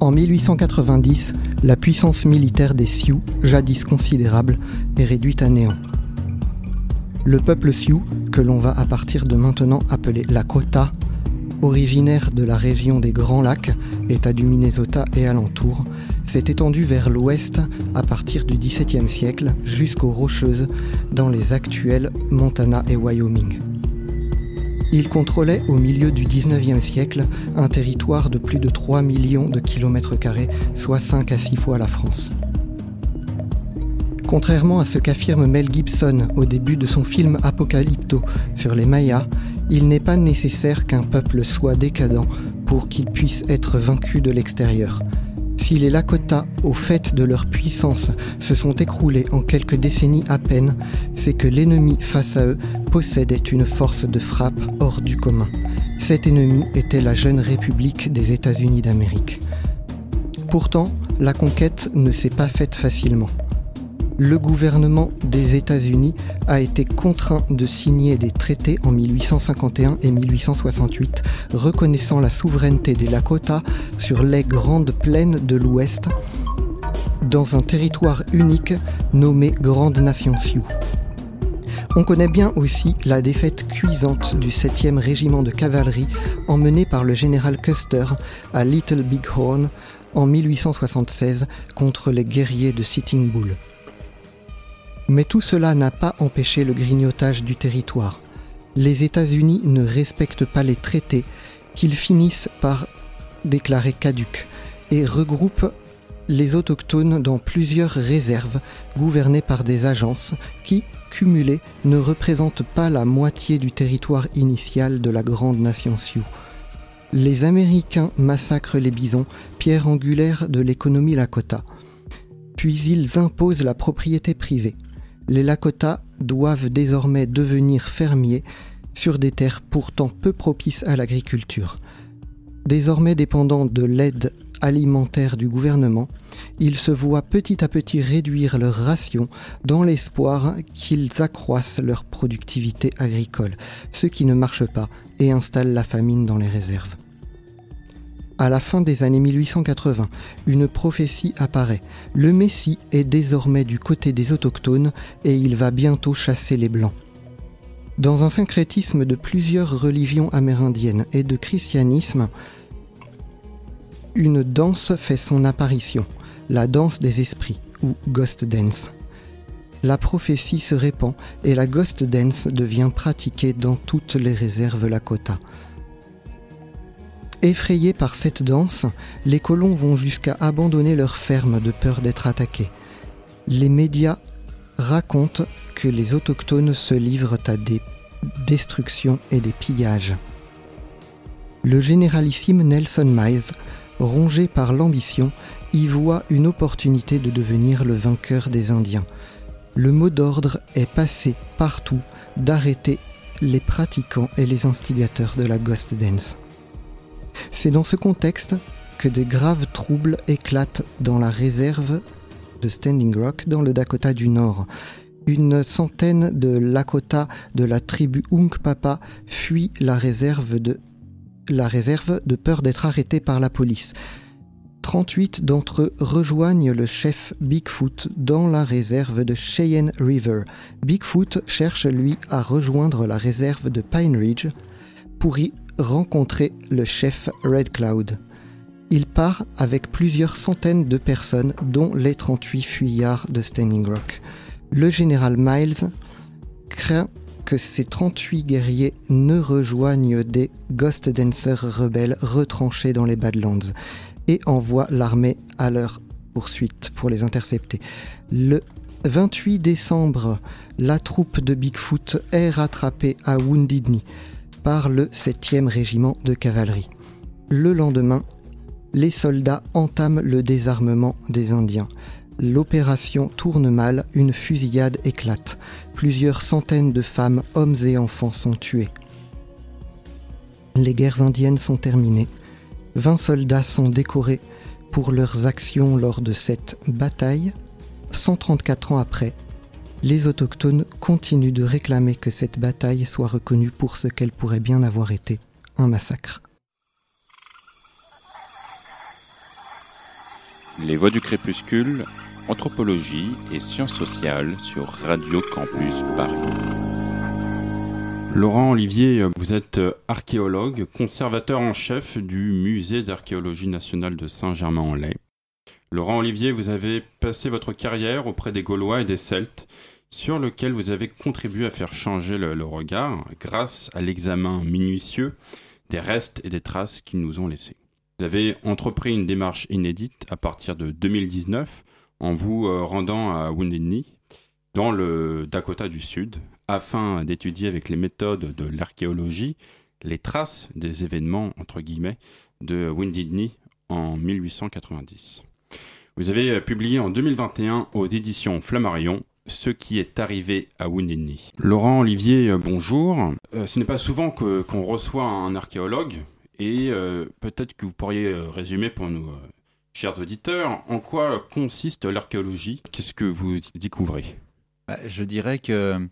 En 1890, la puissance militaire des Sioux, jadis considérable, est réduite à néant. Le peuple Sioux, que l'on va à partir de maintenant appeler Lakota, originaire de la région des Grands Lacs, État du Minnesota et alentour, s'est étendu vers l'ouest à partir du XVIIe siècle jusqu'aux Rocheuses dans les actuels Montana et Wyoming. Il contrôlait au milieu du XIXe siècle un territoire de plus de 3 millions de kilomètres carrés, soit 5 à 6 fois la France. Contrairement à ce qu'affirme Mel Gibson au début de son film Apocalypto sur les Mayas, il n'est pas nécessaire qu'un peuple soit décadent pour qu'il puisse être vaincu de l'extérieur. Si les Lakota, au fait de leur puissance, se sont écroulés en quelques décennies à peine, c'est que l'ennemi face à eux possédait une force de frappe hors du commun. Cet ennemi était la jeune République des États-Unis d'Amérique. Pourtant, la conquête ne s'est pas faite facilement le gouvernement des États-Unis a été contraint de signer des traités en 1851 et 1868 reconnaissant la souveraineté des Lakota sur les grandes plaines de l'Ouest dans un territoire unique nommé Grande Nation Sioux. On connaît bien aussi la défaite cuisante du 7e régiment de cavalerie emmené par le général Custer à Little Big Horn en 1876 contre les guerriers de Sitting Bull. Mais tout cela n'a pas empêché le grignotage du territoire. Les États-Unis ne respectent pas les traités qu'ils finissent par déclarer caducs et regroupent les autochtones dans plusieurs réserves gouvernées par des agences qui, cumulées, ne représentent pas la moitié du territoire initial de la grande nation Sioux. Les Américains massacrent les bisons, pierre angulaire de l'économie Lakota. Puis ils imposent la propriété privée les Lakota doivent désormais devenir fermiers sur des terres pourtant peu propices à l'agriculture. Désormais dépendants de l'aide alimentaire du gouvernement, ils se voient petit à petit réduire leurs rations dans l'espoir qu'ils accroissent leur productivité agricole, ce qui ne marche pas et installe la famine dans les réserves. À la fin des années 1880, une prophétie apparaît. Le Messie est désormais du côté des autochtones et il va bientôt chasser les Blancs. Dans un syncrétisme de plusieurs religions amérindiennes et de christianisme, une danse fait son apparition, la danse des esprits, ou Ghost Dance. La prophétie se répand et la Ghost Dance devient pratiquée dans toutes les réserves Lakota. Effrayés par cette danse, les colons vont jusqu'à abandonner leur ferme de peur d'être attaqués. Les médias racontent que les autochtones se livrent à des destructions et des pillages. Le généralissime Nelson Miles, rongé par l'ambition, y voit une opportunité de devenir le vainqueur des Indiens. Le mot d'ordre est passé partout d'arrêter les pratiquants et les instigateurs de la Ghost Dance. C'est dans ce contexte que de graves troubles éclatent dans la réserve de Standing Rock dans le Dakota du Nord. Une centaine de Lakota de la tribu Unkpapa fuient la réserve de, la réserve de peur d'être arrêtés par la police. 38 d'entre eux rejoignent le chef Bigfoot dans la réserve de Cheyenne River. Bigfoot cherche lui à rejoindre la réserve de Pine Ridge pour y rencontrer le chef Red Cloud. Il part avec plusieurs centaines de personnes, dont les 38 fuyards de Standing Rock. Le général Miles craint que ces 38 guerriers ne rejoignent des Ghost Dancers rebelles retranchés dans les Badlands et envoie l'armée à leur poursuite pour les intercepter. Le 28 décembre, la troupe de Bigfoot est rattrapée à Wounded Knee le 7e régiment de cavalerie. Le lendemain, les soldats entament le désarmement des Indiens. L'opération tourne mal, une fusillade éclate. Plusieurs centaines de femmes, hommes et enfants sont tués. Les guerres indiennes sont terminées. 20 soldats sont décorés pour leurs actions lors de cette bataille. 134 ans après, les autochtones continuent de réclamer que cette bataille soit reconnue pour ce qu'elle pourrait bien avoir été, un massacre. Les Voix du Crépuscule, Anthropologie et Sciences sociales sur Radio Campus Paris. Laurent Olivier, vous êtes archéologue, conservateur en chef du Musée d'archéologie nationale de Saint-Germain-en-Laye. Laurent Olivier, vous avez passé votre carrière auprès des Gaulois et des Celtes, sur lequel vous avez contribué à faire changer le, regard grâce à l'examen minutieux des restes et des traces qu'ils nous ont laissés. Vous avez entrepris une démarche inédite à partir de 2019 en vous euh, rendant à Wounded Knee, dans le Dakota du Sud, afin d'étudier avec les méthodes de l'archéologie les traces des événements, entre guillemets, de Wounded Knee en 1890. Vous avez euh, publié en 2021 aux éditions Flammarion ce qui est arrivé à Wounded. Laurent Olivier, euh, bonjour. ce n'est pas souvent qu'on reçoit un archéologue, et euh, peut-être que vous pourriez euh, résumer pour nous, euh, chers auditeurs, en quoi consiste l'archéologie? Qu'est-ce que vous découvrez? Bah, Je dirais que,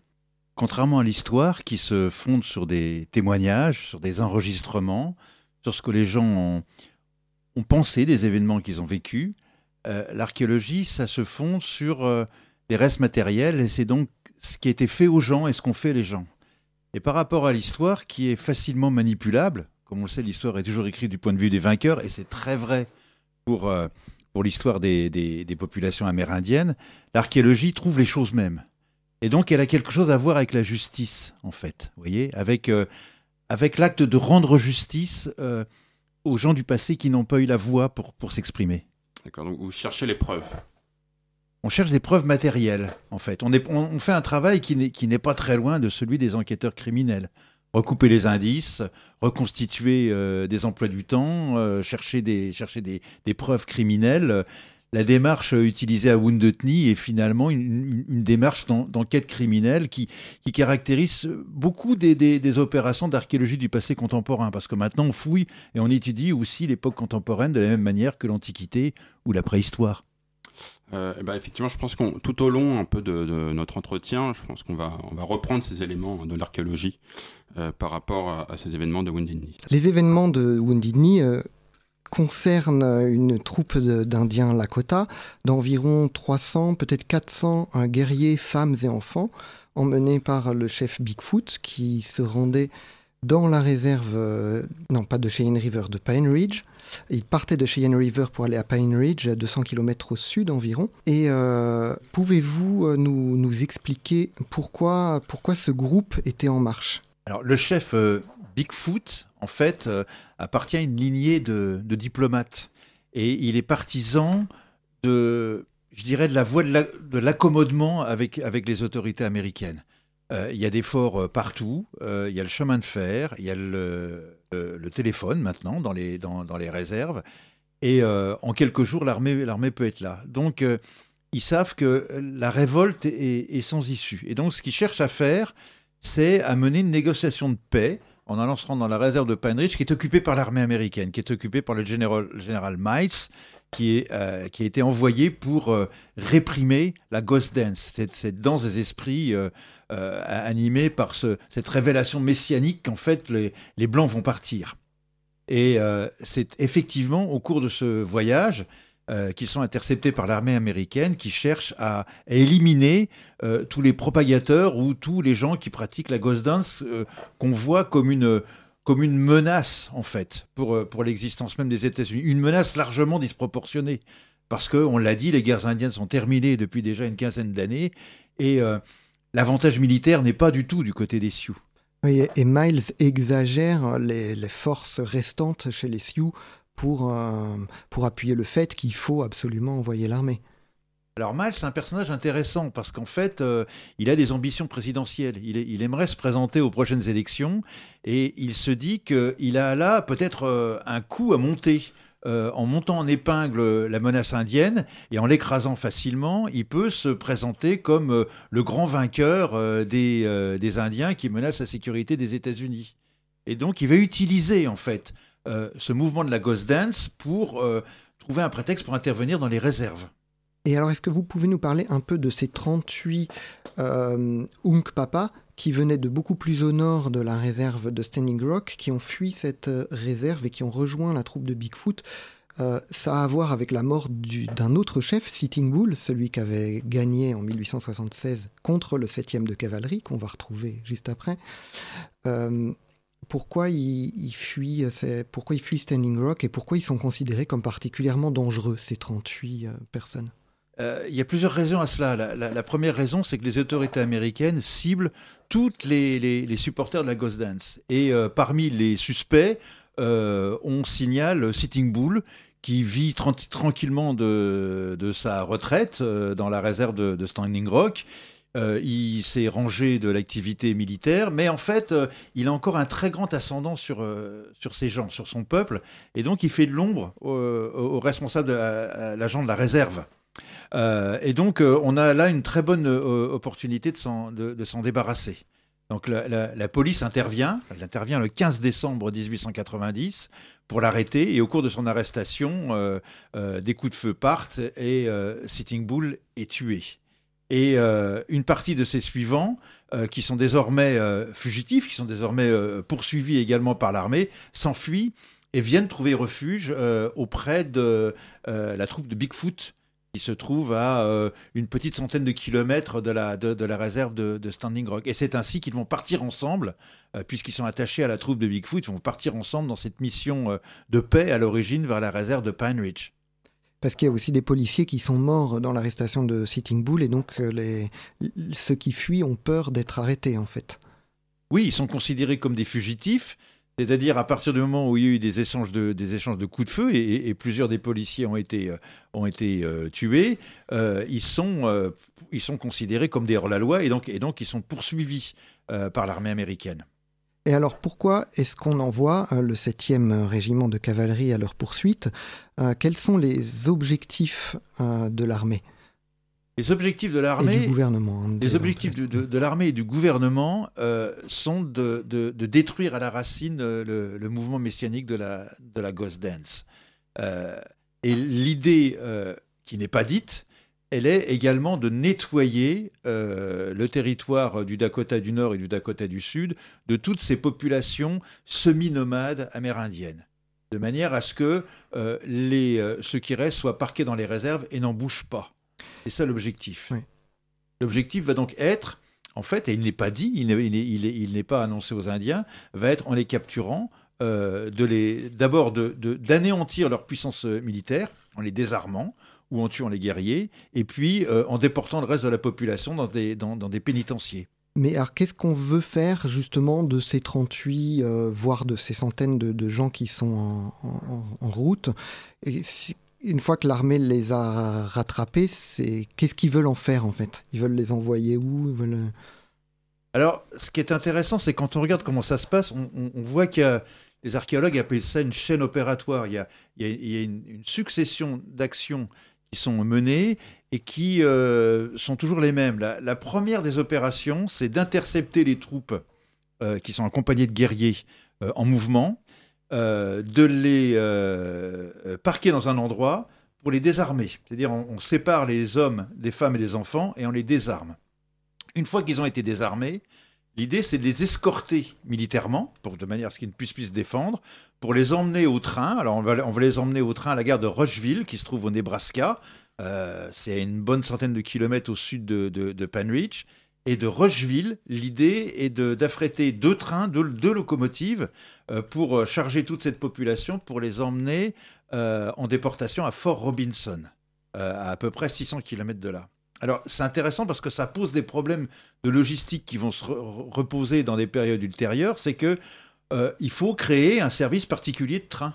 contrairement à l'histoire qui se fonde sur des témoignages, sur des enregistrements, sur ce que les gens ont, pensé des événements qu'ils ont vécus, l'archéologie, ça se fonde sur des restes matériels et c'est donc ce qui a été fait aux gens et ce qu'ont fait les gens. Et par rapport à l'histoire qui est facilement manipulable, comme on le sait, l'histoire est toujours écrite du point de vue des vainqueurs, et c'est très vrai pour, euh, pour l'histoire des, des, populations amérindiennes. L'archéologie trouve les choses mêmes. Et donc, elle a quelque chose à voir avec la justice, en fait, vous voyez, avec, euh, avec l'acte de rendre justice euh, aux gens du passé qui n'ont pas eu la voix pour, pour s'exprimer. Donc vous cherchez les preuves on cherche des preuves matérielles, en fait. On, fait un travail qui n'est pas très loin de celui des enquêteurs criminels recouper les indices, reconstituer euh, des emplois du temps, euh, chercher des, preuves criminelles. La démarche utilisée à Wounded est finalement une, démarche d'enquête criminelle qui, qui, caractérise beaucoup des, des opérations d'archéologie du passé contemporain, parce que maintenant on fouille et on étudie aussi l'époque contemporaine de la même manière que l'Antiquité ou la préhistoire. Euh, bah, effectivement, je pense qu'on tout au long un peu de, notre entretien, je pense qu'on va on va reprendre ces éléments de l'archéologie euh, par rapport à, ces événements de Wounded Knee. Les événements de Wounded Knee euh, concernent une troupe d'Indiens Lakota d'environ 300, peut-être 400 guerriers, femmes et enfants, emmenés par le chef Bigfoot qui se rendait dans la réserve, euh, non pas de Cheyenne River, de Pine Ridge. Il partait de Cheyenne River pour aller à Pine Ridge, à 200 km au sud environ. Et euh, pouvez-vous euh, nous, nous, expliquer pourquoi, pourquoi ce groupe était en marche? Alors le chef Bigfoot, en fait, appartient à une lignée de, diplomates. Et il est partisan de, je dirais, de la voie de l'accommodement avec, avec les autorités américaines. Euh, il y a des forts euh, partout, euh, il y a le chemin de fer, il y a le, téléphone maintenant dans les, dans, les réserves. Et en quelques jours, l'armée peut être là. Donc, ils savent que la révolte est, sans issue. Et donc, ce qu'ils cherchent à faire, c'est à mener une négociation de paix en allant se rendre dans la réserve de Pine Ridge, qui est occupée par l'armée américaine, qui est occupée par le général, général Miles, qui, est, qui a été envoyé pour réprimer la ghost dance, cette, cette danse des esprits euh, animé par cette révélation messianique qu'en fait les, Blancs vont partir. Et euh, c'est effectivement au cours de ce voyage euh, qu'ils sont interceptés par l'armée américaine qui cherche à, éliminer tous les propagateurs ou tous les gens qui pratiquent la ghost dance qu'on voit comme une, comme une menace en fait pour, pour l'existence même des États-Unis. Une menace largement disproportionnée parce que, on l'a dit, les guerres indiennes sont terminées depuis déjà une quinzaine d'années et l'avantage militaire n'est pas du tout du côté des Sioux. Oui, et Miles exagère les, forces restantes chez les Sioux pour, euh, pour appuyer le fait qu'il faut absolument envoyer l'armée. Alors Miles, c'est un personnage intéressant parce qu'en fait, euh, il a des ambitions présidentielles. Il, aimerait se présenter aux prochaines élections et il se dit qu'il a là peut-être euh, un coup à monter. En montant en épingle la menace indienne et en l'écrasant facilement, il peut se présenter comme le grand vainqueur des, des, Indiens qui menacent la sécurité des États-Unis. Et donc, il va utiliser en fait ce mouvement de la Ghost Dance pour trouver un prétexte pour intervenir dans les réserves. Et alors, est-ce que vous pouvez nous parler un peu de ces 38 euh, qui venaient de beaucoup plus au nord de la réserve de Standing Rock, qui ont fui cette euh, réserve et qui ont rejoint la troupe de Bigfoot Euh, ça a à voir avec la mort d'un autre chef, Sitting Bull, celui qui avait gagné en 1876 contre le 7e de cavalerie, qu'on va retrouver juste après. Euh, pourquoi ils, fuient, pourquoi ils fuient Standing Rock et pourquoi ils sont considérés comme particulièrement dangereux, ces 38 personnes? Euh, il y a plusieurs raisons à cela. La, première raison, c'est que les autorités américaines ciblent toutes les, supporters de la Ghost Dance. Et euh, parmi les suspects, euh, on signale Sitting Bull, qui vit tranquillement de, sa retraite dans la réserve de, Standing Rock. Il s'est rangé de l'activité militaire, mais en fait, il a encore un très grand ascendant sur, sur ces gens, sur son peuple, et donc il fait de l'ombre aux responsables de l'agent de la réserve. Euh, et donc, euh, on a là une très bonne euh, opportunité de s'en, débarrasser. Donc, la, police intervient. Elle intervient le 15 décembre 1890 pour l'arrêter. Et au cours de son arrestation, des coups de feu partent et Sitting Bull est tué. Et une partie de ses suivants, qui sont désormais fugitifs, qui sont désormais poursuivis également par l'armée, s'enfuient et viennent trouver refuge auprès de la troupe de Bigfoot qui se trouve à euh, une petite centaine de kilomètres de la, de, la réserve de, Standing Rock. Et c'est ainsi qu'ils vont partir ensemble, euh, puisqu'ils sont attachés à la troupe de Bigfoot, ils vont partir ensemble dans cette mission euh, de paix à l'origine vers la réserve de Pine Ridge. Parce qu'il y a aussi des policiers qui sont morts dans l'arrestation de Sitting Bull, et donc les, ceux qui fuient ont peur d'être arrêtés en fait. Oui, ils sont considérés comme des fugitifs, c'est-à-dire à partir du moment où il y a eu des échanges de, coups de feu et, plusieurs des policiers ont été, euh, euh, tués, euh, ils, sont, ils sont considérés comme des hors-la-loi et donc, et donc ils sont poursuivis par l'armée américaine. Et alors pourquoi est-ce qu'on envoie le 7e régiment de cavalerie à leur poursuite Quels sont les objectifs de l'armée? Les objectifs de l'armée, du gouvernement, hein, les objectifs de, l'armée et du gouvernement euh, sont de, détruire à la racine euh, le, mouvement messianique de la, de la Ghost Dance. Euh, et l'idée qui n'est pas dite, elle est également de nettoyer le territoire du Dakota du Nord et du Dakota du Sud de toutes ces populations semi-nomades amérindiennes, de manière à ce que les, ceux qui restent soient parqués dans les réserves et n'en bougent pas. C'est ça l'objectif. L'objectif va donc être, en fait, et il n'est pas dit, il n'est pas annoncé aux Indiens, va être en les capturant, euh, d'abord d'anéantir leur puissance euh, militaire en les désarmant ou en tuant les guerriers, et puis euh, en déportant le reste de la population dans des, dans, des pénitenciers. Mais alors, qu'est-ce qu'on veut faire justement de ces 38, voire de ces centaines de, gens qui sont en, route? Et une fois que l'armée les a rattrapés, c'est qu'est-ce qu'ils veulent en faire en fait? Ils veulent les envoyer où? Veulent... Alors, ce qui est intéressant, c'est quand on regarde comment ça se passe, on, voit qu'il y a les archéologues appellent ça une chaîne opératoire. Il y a, une, succession d'actions qui sont menées et qui euh, sont toujours les mêmes. La, première des opérations, c'est d'intercepter les troupes euh, qui sont accompagnées de guerriers euh, en mouvement de les parquer dans un endroit pour les désarmer. C'est-à-dire on, sépare les hommes des femmes et des enfants et on les désarme. Une fois qu'ils ont été désarmés, l'idée c'est de les escorter militairement, pour, de manière à ce qu'ils ne puissent plus se défendre, pour les emmener au train. Alors on va, les emmener au train à la gare de Rushville, qui se trouve au Nebraska. c'est à une bonne centaine de kilomètres au sud de, de, et de Rushville, l'idée est d'affréter deux trains, deux, locomotives, euh, pour euh, charger toute cette population, pour les emmener euh, en déportation à Fort Robinson, à à peu près 600 km de là. Alors c'est intéressant parce que ça pose des problèmes de logistique qui vont se reposer dans des périodes ultérieures. C'est que il faut créer un service particulier de train.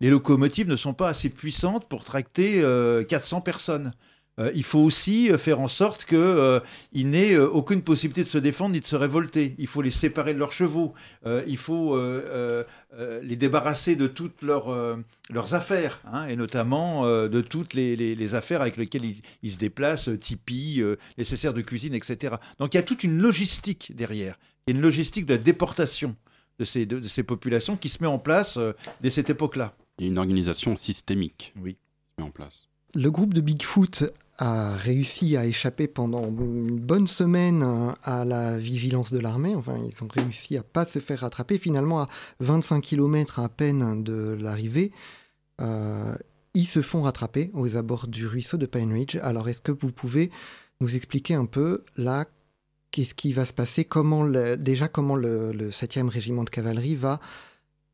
les locomotives ne sont pas assez puissantes pour tracter 400 personnes. Euh, il faut aussi euh, faire en sorte qu'ils euh, n'aient aucune possibilité de se défendre ni de se révolter. Il faut les séparer de leurs chevaux. il faut les débarrasser de toutes leurs, affaires, hein, et notamment de toutes les, affaires avec lesquelles ils, se déplacent, tipis, nécessaires de cuisine, etc. Donc il y a toute une logistique derrière. Une logistique de déportation de ces, de, ces populations qui se met en place dès cette époque-là. Il y a une organisation systémique oui. qui se met en place. Le groupe de Bigfoot a réussi à échapper pendant une bonne semaine à la vigilance de l'armée. Enfin, ils ont réussi à pas se faire rattraper. Finalement, à 25 km à peine de l'arrivée, ils se font rattraper aux abords du ruisseau de Pine Ridge. Alors, est-ce que vous pouvez nous expliquer un peu là qu'est-ce qui va se passer Comment déjà comment le, 7e régiment de cavalerie va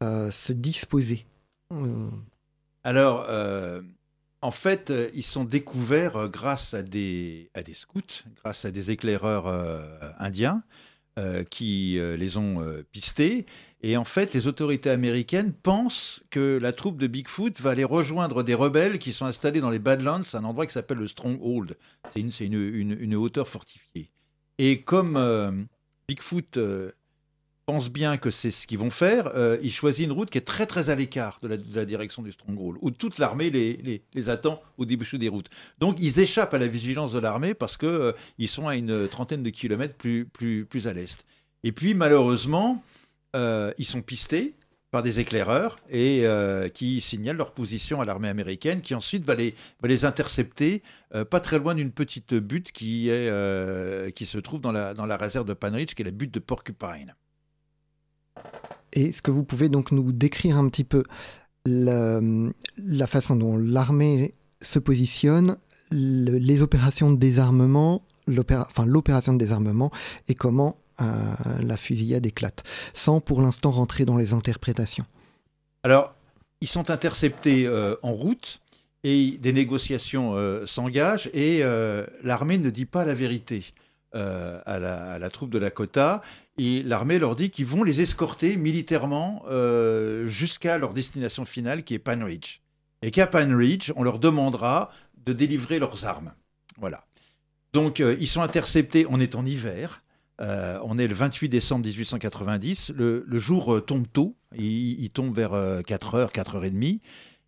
se disposer Alors, en fait, euh, ils sont découverts euh, grâce à des, scouts, grâce à des éclaireurs euh, indiens qui les ont pistés. Et en fait, les autorités américaines pensent que la troupe de Bigfoot va aller rejoindre des rebelles qui sont installés dans les Badlands, un endroit qui s'appelle le Stronghold. C'est une, une, une, hauteur fortifiée. Et comme Bigfoot pense bien que c'est ce qu'ils vont faire, euh, il choisit une route qui est très très à l'écart de, la, direction du Stronghold, où toute l'armée les, attend au début des routes. Donc ils échappent à la vigilance de l'armée parce qu'ils euh, sont à une trentaine de kilomètres plus, plus, plus à l'est. Et puis malheureusement, euh, ils sont pistés par des éclaireurs et qui signalent leur position à l'armée américaine, qui ensuite va les, intercepter pas très loin d'une petite butte qui, est, qui se trouve dans la, dans la réserve de Panridge, qui est la butte de Porcupine. Est-ce que vous pouvez donc nous décrire un petit peu la, façon dont l'armée se positionne, les opérations de désarmement, enfin l'opération de désarmement et comment euh, la fusillade éclate, sans pour l'instant rentrer dans les interprétations Alors, ils sont interceptés euh, en route et des négociations euh, s'engagent et l'armée ne dit pas la vérité. à, la, troupe de Lakota et l'armée leur dit qu'ils vont les escorter militairement euh, jusqu'à leur destination finale qui est Pine Ridge. Et qu'à Pine Ridge, on leur demandera de délivrer leurs armes. Voilà. Donc euh, ils sont interceptés, on est en hiver, euh, on est le 28 décembre 1890, le, jour tombe tôt, il, tombe vers 4h, 4h30,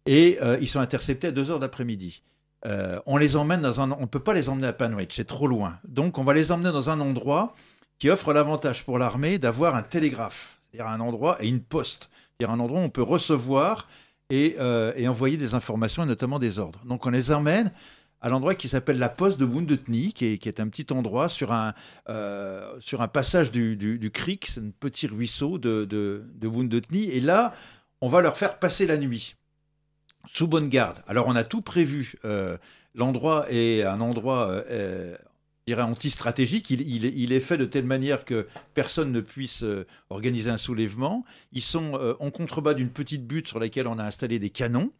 et ils sont interceptés à 2h d'après-midi. on les emmène dans un... On ne peut pas les emmener à Ridge, c'est trop loin. Donc on va les emmener dans un endroit qui offre l'avantage pour l'armée d'avoir un télégraphe, c'est-à-dire un endroit et une poste, c'est-à-dire un endroit où on peut recevoir et, euh, envoyer des informations et notamment des ordres. Donc on les emmène à l'endroit qui s'appelle la poste de Woundetny, qui est, qui est un petit endroit sur un, euh, passage du, creek, c'est un petit ruisseau de, de, de Et là, on va leur faire passer la nuit, sous bonne garde. Alors on a tout prévu. Euh, l'endroit est un endroit dirais, anti-stratégique. Il, est fait de telle manière que personne ne puisse euh, organiser un soulèvement. Ils sont euh, en contrebas d'une petite butte sur laquelle on a installé des canons.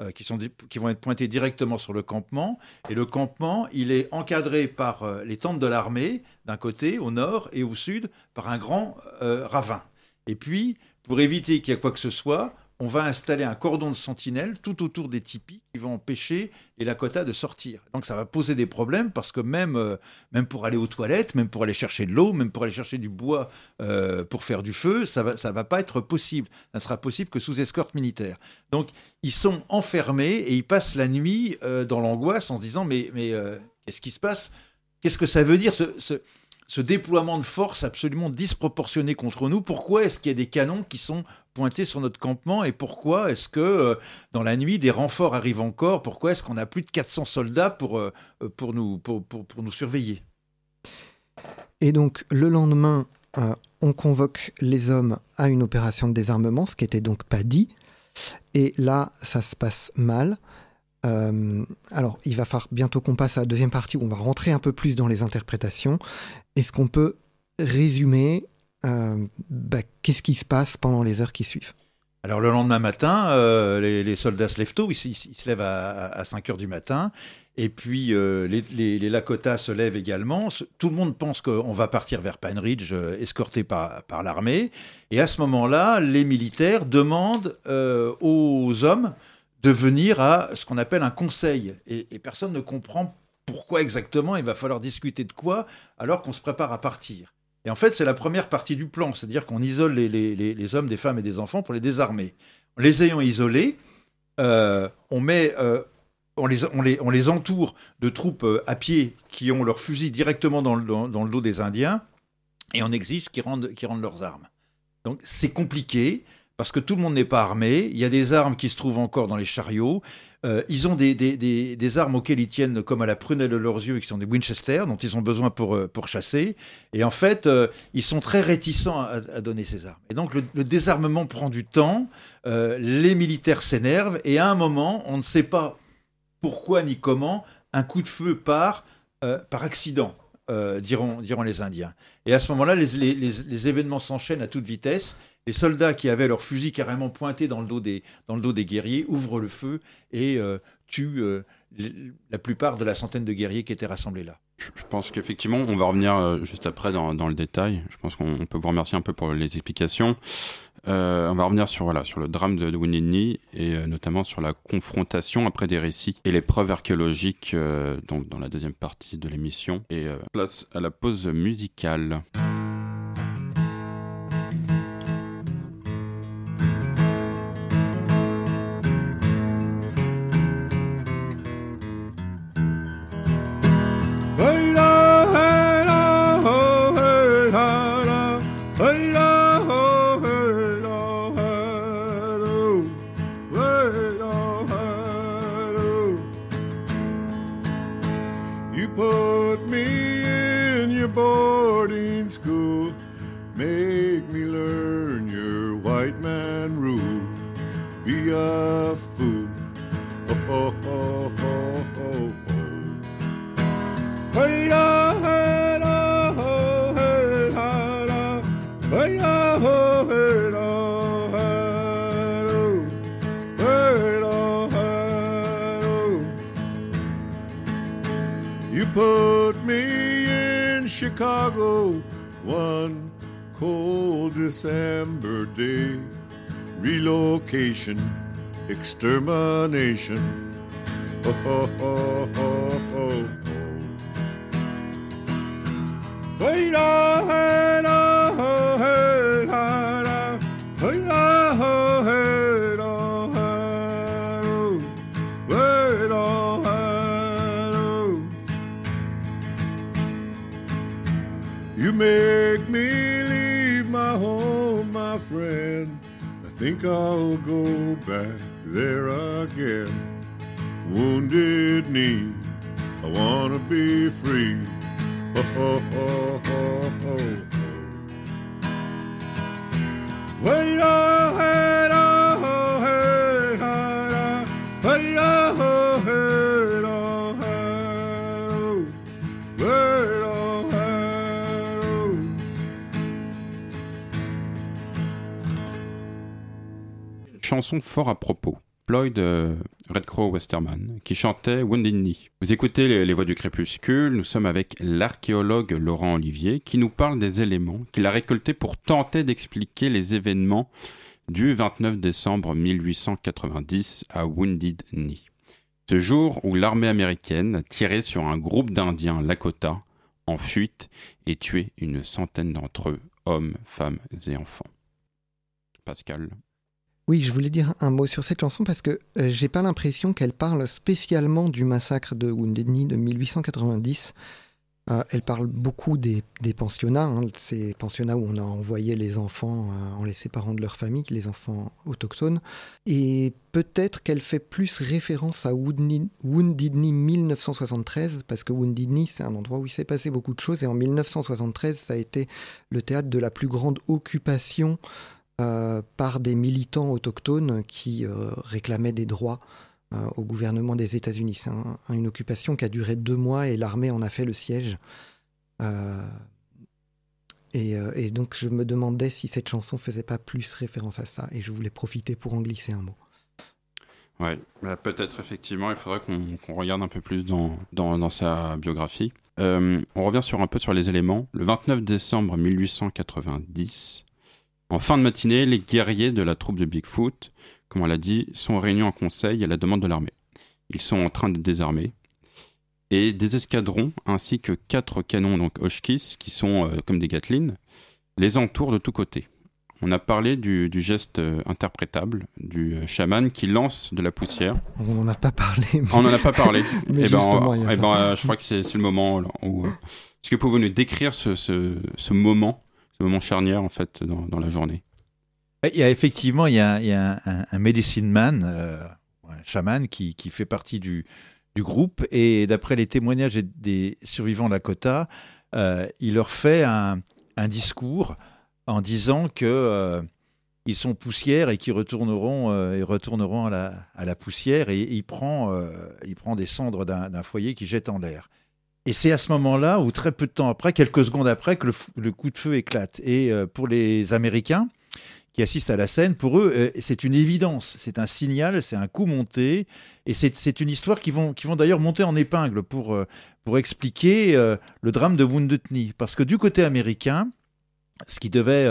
Euh, qui, vont être pointés directement sur le campement. Et le campement, il est encadré par les tentes de l'armée, d'un côté, au nord, et au sud, par un grand ravin. Et puis, pour éviter qu'il y ait quoi que ce soit, on va installer un cordon de sentinelle tout autour des tipis qui vont empêcher les Lakota de sortir. Donc ça va poser des problèmes parce que même, euh, même pour aller aux toilettes, même pour aller chercher de l'eau, même pour aller chercher du bois euh, pour faire du feu, ça va, va pas être possible. Ça ne sera possible que sous escorte militaire. Donc ils sont enfermés et ils passent la nuit euh, dans l'angoisse en se disant mais, qu'est-ce qui se passe? Qu'est-ce que ça veut dire déploiement de force absolument disproportionné contre nous. Pourquoi est-ce qu'il y a des canons qui sont pointés sur notre campement et pourquoi est-ce que euh, dans la nuit des renforts arrivent encore? Pourquoi est-ce qu'on a plus de 400 soldats pour, euh, pour, nous, pour, pour, nous surveiller? Et donc le lendemain, euh, on convoque les hommes à une opération de désarmement, ce qui n'était donc pas dit. Et là, ça se passe mal. Euh, alors, il va falloir bientôt qu'on passe à la deuxième partie où on va rentrer un peu plus dans les interprétations. Est-ce qu'on peut résumer euh, bah, qu'est-ce qui se passe pendant les heures qui suivent? Alors le lendemain matin, euh, les, soldats se lèvent tôt, ils, se lèvent à, 5 heures du matin, et puis les, les, Lakota se lèvent également. Tout le monde pense qu'on va partir vers Pine Ridge, escorté par l'armée, et à ce moment-là, les militaires demandent aux hommes de venir à ce qu'on appelle un conseil. Et, personne ne comprend pourquoi exactement il va falloir discuter de quoi alors qu'on se prépare à partir. Et en fait, c'est la première partie du plan, c'est-à-dire qu'on isole les, hommes, des femmes et des enfants pour les désarmer. En les ayant isolés, euh, on met... Euh, on les, on, les, on les, entoure de troupes euh, à pied qui ont leurs fusils directement dans le, dans, le dos des Indiens et on exige qu'ils rendent, rendent leurs armes. Donc c'est compliqué parce que tout le monde n'est pas armé. Il y a des armes qui se trouvent encore dans les chariots. Euh, ils ont des, des, des, armes auxquelles ils tiennent comme à la prunelle de leurs yeux, qui sont des Winchester, dont ils ont besoin pour, euh, pour chasser. Et en fait, euh, ils sont très réticents à, à, donner ces armes. Et donc, le, désarmement prend du temps. Les militaires s'énervent. Et à un moment, on ne sait pas pourquoi ni comment, un coup de feu part par accident. Diront, diront les Indiens. Et à ce moment-là, les, les, les événements s'enchaînent à toute vitesse les soldats qui avaient leurs fusils carrément pointés dans le dos des, dans le dos des guerriers ouvrent le feu et euh, tuent euh, la plupart de la centaine de guerriers qui étaient rassemblés là. Je pense qu'effectivement, on va revenir euh, juste après dans, dans, le détail. Je pense qu'on peut vous remercier un peu pour les explications. On va revenir sur, voilà, sur le drame de, de Knee et notamment sur la confrontation après des récits et les preuves archéologiques donc dans la deuxième partie de l'émission. Et place à la pause musicale. extermination. Oh, oh, oh. Chanson fort à propos. Floyd euh, Red Crow Westerman, qui chantait Wounded. Vous écoutez les, voix du crépuscule, nous sommes avec l'archéologue Laurent Olivier, qui nous parle des éléments qu'il a récoltés pour tenter d'expliquer les événements du 29 décembre 1890 à Wounded Knee. Ce jour où l'armée américaine a tiré sur un groupe d'Indiens Lakota en fuite et tué une centaine d'entre eux, hommes, femmes et enfants. Pascal. Oui, je voulais dire un mot sur cette chanson parce que euh, j'ai pas l'impression qu'elle parle spécialement du massacre de Wounded Knee de 1890. Euh, elle parle beaucoup des, pensionnats, hein, ces pensionnats où on a envoyé les enfants euh, en les séparant de leur famille, les enfants autochtones. Et peut-être qu'elle fait plus référence à Wounded Knee 1973, parce que Wounded Knee, c'est un endroit où il s'est passé beaucoup de choses. Et en 1973, ça a été le théâtre de la plus grande occupation euh, par des militants autochtones qui réclamaient des droits au gouvernement des États-Unis. C'est un, une occupation qui a duré deux mois et l'armée en a fait le siège. Et, et, donc je me demandais si cette chanson faisait pas plus référence à ça et je voulais profiter pour en glisser un mot. Ouais, bah peut-être effectivement, il faudrait qu'on qu regarde un peu plus dans, dans, sa biographie. Euh, on revient sur un peu sur les éléments. Le 29 décembre 1890, en fin de matinée, les guerriers de la troupe de Bigfoot, comme on l'a dit, sont réunis en conseil à la demande de l'armée. Ils sont en train de désarmer. Et des escadrons, ainsi que quatre canons, donc Oshkis, qui sont euh, comme des Gatlin, les entourent de tous côtés. On a parlé du, du geste euh, interprétable du euh, chaman qui lance de la poussière. On n'en a pas parlé. Mais... On n'en a pas parlé. mais et ben, eh ben, euh, je crois que c'est le moment où. Est-ce que vous pouvez nous décrire ce, ce, ce moment, ce moment charnière en fait dans, dans la journée? Il y a effectivement il y a, un, un, medicine man, euh, un chaman qui, qui, fait partie du, du groupe et d'après les témoignages des survivants Lakota, euh, il leur fait un, un, discours en disant que euh, ils sont poussière et qu'ils retourneront, euh, retourneront à la, à la, poussière et, il prend, il prend des cendres d'un foyer qui jette en l'air. Et c'est à ce moment-là, ou très peu de temps après, quelques secondes après, que le coup de feu éclate. Et pour les Américains, qui assistent à la scène, pour eux, euh, c'est une évidence, c'est un signal, c'est un coup monté, et c'est une histoire qui vont, qui vont d'ailleurs monter en épingle pour, euh, pour expliquer euh, le drame de Wounded Knee. Parce que du côté américain, ce qui devait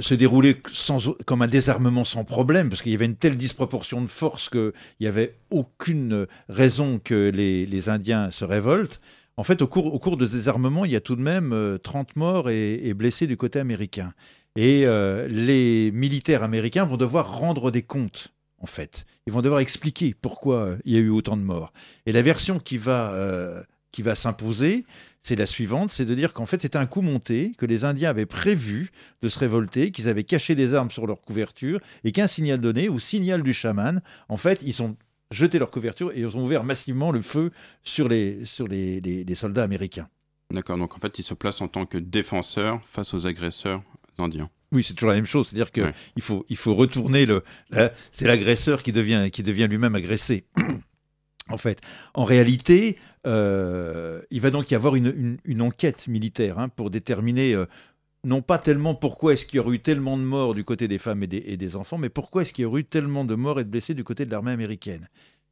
se dérouler sans, comme un désarmement sans problème, parce qu'il y avait une telle disproportion de force qu'il n'y avait aucune raison que les, les, Indiens se révoltent. En fait, au cours, au cours de ce désarmement, il y a tout de même 30 morts et blessés du côté américain. Et euh, les militaires américains vont devoir rendre des comptes, en fait. Ils vont devoir expliquer pourquoi euh, il y a eu autant de morts. Et la version qui va, euh, va s'imposer, c'est la suivante, c'est de dire qu'en fait c'était un coup monté, que les Indiens avaient prévu de se révolter, qu'ils avaient caché des armes sur leur couverture, et qu'un signal donné, ou signal du chaman, en fait ils ont jeté leur couverture et ils ont ouvert massivement le feu sur les, sur les soldats américains. D'accord, donc en fait ils se placent en tant que défenseurs face aux agresseurs indiens. Oui, c'est toujours la même chose. C'est-à-dire qu'il il faut, il faut retourner le. c'est l'agresseur qui devient, qui devient lui-même agressé. en fait, en réalité, euh, il va donc y avoir une, une, enquête militaire hein, pour déterminer. Euh, non pas tellement pourquoi est-ce qu'il y aurait eu tellement de morts du côté des femmes et des, et des enfants, mais pourquoi est-ce qu'il y aurait eu tellement de morts et de blessés du côté de l'armée américaine.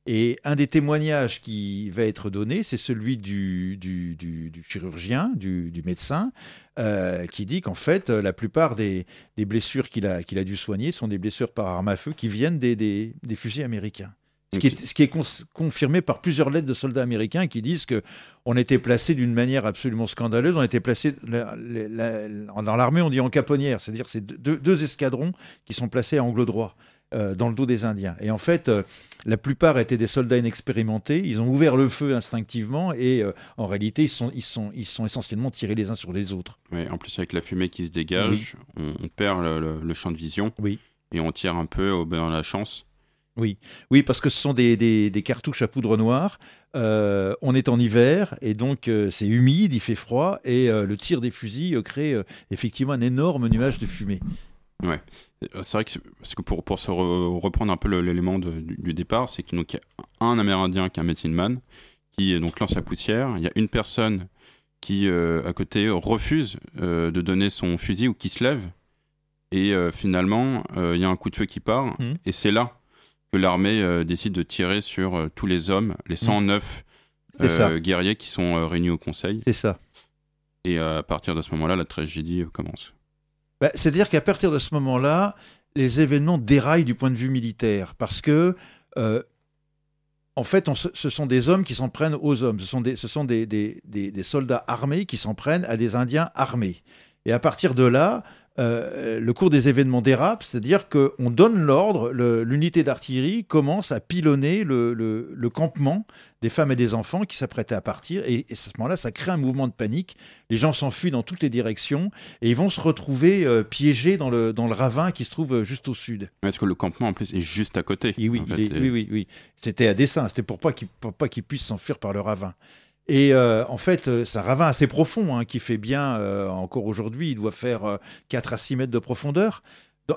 Et un des témoignages qui va être donné, c'est celui du, du, du, chirurgien, du, médecin, euh, qui dit qu'en fait, la plupart des, des blessures qu'il a, qu'il a dû soigner sont des blessures par arme à feu qui viennent des, des, des fusils américains. Ce qui est, ce qui est confirmé par plusieurs lettres de soldats américains qui disent que on était placé d'une manière absolument scandaleuse. On était placé dans l'armée, on dit en caponnière, c'est-à-dire c'est deux, deux, escadrons qui sont placés à angle droit. Euh, dans le dos des Indiens. Et en fait, euh, la plupart étaient des soldats inexpérimentés. Ils ont ouvert le feu instinctivement et euh, en réalité, ils sont, ils, sont, ils sont essentiellement tirés les uns sur les autres. Oui, en plus, avec la fumée qui se dégage, on, perd le, champ de vision. Oui. Et on tire un peu au dans la chance. Oui, oui, parce que ce sont des, des, des cartouches à poudre noire. on est en hiver et donc c'est humide, il fait froid et le tir des fusils crée effectivement un énorme nuage de fumée. Ouais. Euh, c'est vrai que, parce que pour, pour se reprendre un peu l'élément du, départ, c'est qu'il y a un Amérindien qui est un medicine man qui donc lance la poussière. Il y a une personne qui, euh, à côté, refuse euh, de donner son fusil ou qui se lève. Et finalement, il y a un coup de feu qui part. Mmh. Et c'est là que l'armée décide de tirer sur tous les hommes, les 109 mmh. guerriers qui sont réunis au conseil. C'est ça. Et à partir de ce moment-là, la tragédie commence. Bah, c'est-à-dire qu'à partir de ce moment-là, les événements déraillent du point de vue militaire, parce que, euh, en fait, ce sont des hommes qui s'en prennent aux hommes, ce sont, des, soldats armés qui s'en prennent à des Indiens armés. Et à partir de là, euh, le cours des événements dérape, c'est-à-dire qu'on donne l'ordre, l'unité d'artillerie commence à pilonner le, campement des femmes et des enfants qui s'apprêtaient à partir, et, à ce moment-là, ça crée un mouvement de panique. Les gens s'enfuient dans toutes les directions, et ils vont se retrouver euh, piégés dans le, dans le ravin qui se trouve euh, juste au sud. Est-ce que le campement, en plus, est juste à côté Oui, oui, oui, oui, oui. C'était à dessein, c'était pour pas qu'ils puissent s'enfuir par le ravin. Et euh, en fait, euh, c'est un ravin assez profond hein, qui fait bien, euh, encore aujourd'hui, il doit faire 4 à 6 mètres de profondeur,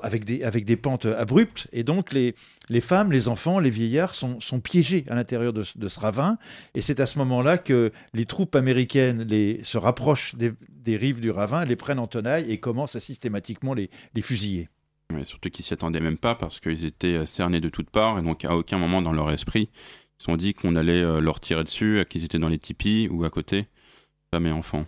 avec des, avec des pentes abruptes. Et donc, les, les femmes, les enfants, les vieillards sont, sont piégés à l'intérieur de, ce ravin. Et c'est à ce moment-là que les troupes américaines se rapprochent des, rives du ravin, les prennent en tenaille et commencent à systématiquement les, les fusiller. Mais surtout qu'ils s'y attendaient même pas parce qu'ils étaient cernés de toutes parts et donc à aucun moment dans leur esprit se sont dit qu'on allait euh, leur tirer dessus, qu'ils étaient dans les tipis ou à côté, femmes et enfants.